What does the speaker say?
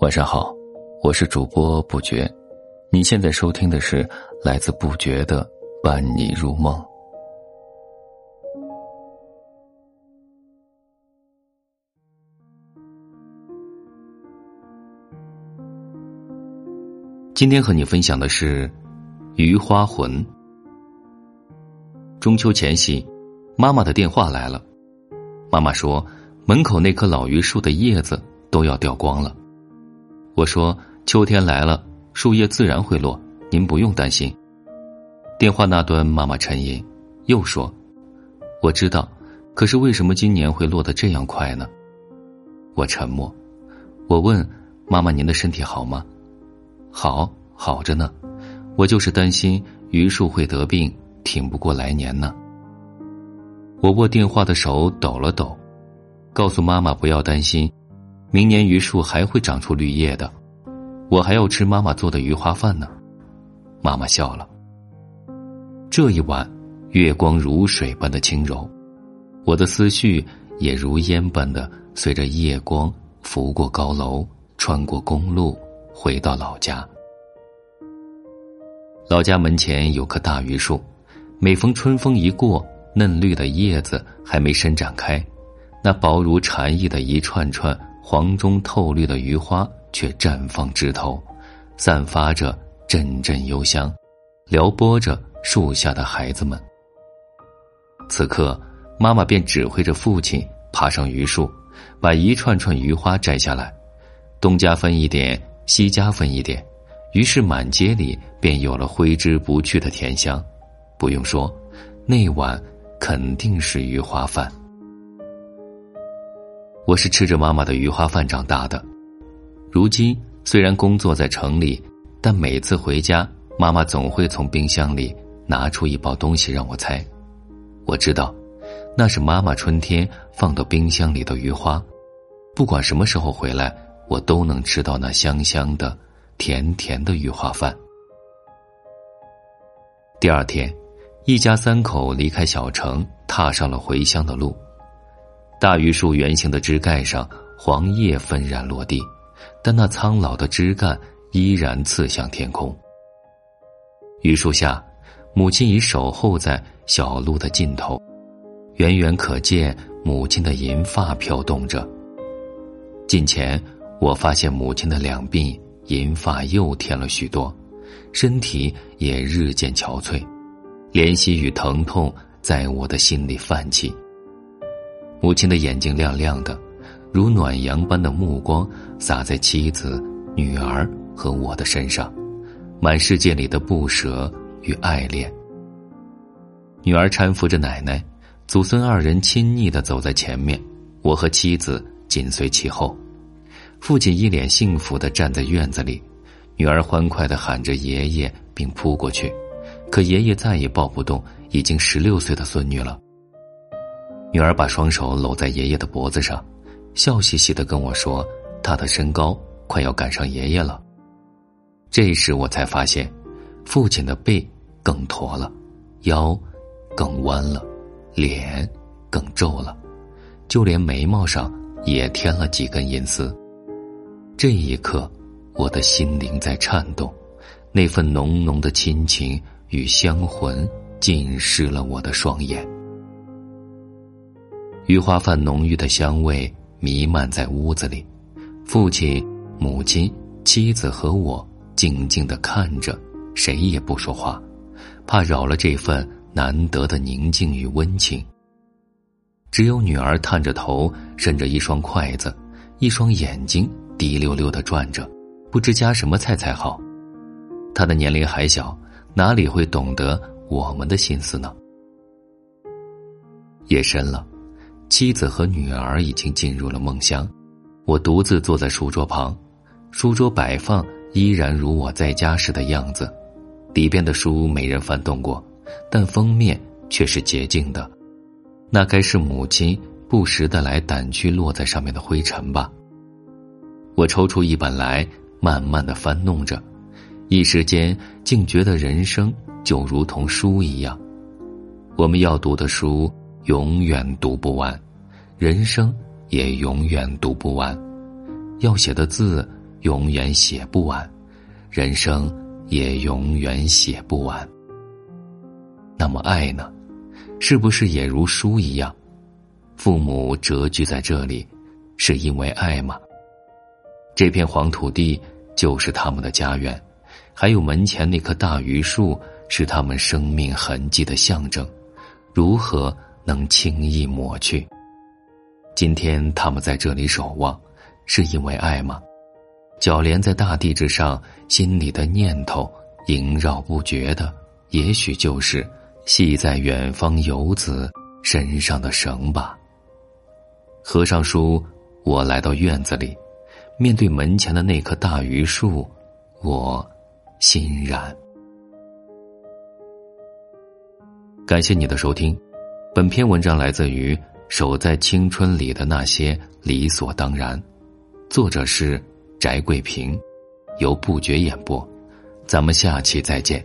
晚上好，我是主播不觉，你现在收听的是来自不觉的伴你入梦。今天和你分享的是《余花魂》。中秋前夕，妈妈的电话来了，妈妈说门口那棵老榆树的叶子都要掉光了。我说：“秋天来了，树叶自然会落，您不用担心。”电话那端，妈妈沉吟，又说：“我知道，可是为什么今年会落得这样快呢？”我沉默。我问：“妈妈，您的身体好吗？”“好，好着呢。我就是担心榆树会得病，挺不过来年呢。”我握电话的手抖了抖，告诉妈妈不要担心。明年榆树还会长出绿叶的，我还要吃妈妈做的榆花饭呢。妈妈笑了。这一晚，月光如水般的轻柔，我的思绪也如烟般的随着夜光拂过高楼，穿过公路，回到老家。老家门前有棵大榆树，每逢春风一过，嫩绿的叶子还没伸展开，那薄如蝉翼的一串串。黄中透绿的榆花却绽放枝头，散发着阵阵幽香，撩拨着树下的孩子们。此刻，妈妈便指挥着父亲爬上榆树，把一串串榆花摘下来，东家分一点，西家分一点，于是满街里便有了挥之不去的甜香。不用说，那晚肯定是榆花饭。我是吃着妈妈的鱼花饭长大的，如今虽然工作在城里，但每次回家，妈妈总会从冰箱里拿出一包东西让我猜。我知道，那是妈妈春天放到冰箱里的鱼花，不管什么时候回来，我都能吃到那香香的、甜甜的鱼花饭。第二天，一家三口离开小城，踏上了回乡的路。大榆树圆形的枝干上，黄叶纷然落地，但那苍老的枝干依然刺向天空。榆树下，母亲已守候在小路的尽头，远远可见母亲的银发飘动着。近前，我发现母亲的两鬓银发又添了许多，身体也日渐憔悴，怜惜与疼痛在我的心里泛起。母亲的眼睛亮亮的，如暖阳般的目光洒在妻子、女儿和我的身上，满世界里的不舍与爱恋。女儿搀扶着奶奶，祖孙二人亲昵的走在前面，我和妻子紧随其后。父亲一脸幸福的站在院子里，女儿欢快的喊着爷爷，并扑过去，可爷爷再也抱不动已经十六岁的孙女了。女儿把双手搂在爷爷的脖子上，笑嘻嘻的跟我说：“她的身高快要赶上爷爷了。”这时我才发现，父亲的背更驼了，腰更弯了，脸更皱了，就连眉毛上也添了几根银丝。这一刻，我的心灵在颤动，那份浓浓的亲情与香魂浸湿了我的双眼。鱼花饭浓郁的香味弥漫在屋子里，父亲、母亲、妻子和我静静的看着，谁也不说话，怕扰了这份难得的宁静与温情。只有女儿探着头，伸着一双筷子，一双眼睛滴溜溜的转着，不知夹什么菜才好。她的年龄还小，哪里会懂得我们的心思呢？夜深了。妻子和女儿已经进入了梦乡，我独自坐在书桌旁，书桌摆放依然如我在家时的样子，里边的书没人翻动过，但封面却是洁净的，那该是母亲不时的来掸去落在上面的灰尘吧。我抽出一本来，慢慢的翻弄着，一时间竟觉得人生就如同书一样，我们要读的书。永远读不完，人生也永远读不完；要写的字永远写不完，人生也永远写不完。那么爱呢？是不是也如书一样？父母谪居在这里，是因为爱吗？这片黄土地就是他们的家园，还有门前那棵大榆树是他们生命痕迹的象征，如何能轻易抹去？今天他们在这里守望，是因为爱吗？脚连在大地之上，心里的念头萦绕不绝的，也许就是系在远方游子身上的绳吧。合上书，我来到院子里，面对门前的那棵大榆树，我欣然。感谢你的收听，本篇文章来自于。守在青春里的那些理所当然，作者是翟桂平，由不觉演播，咱们下期再见。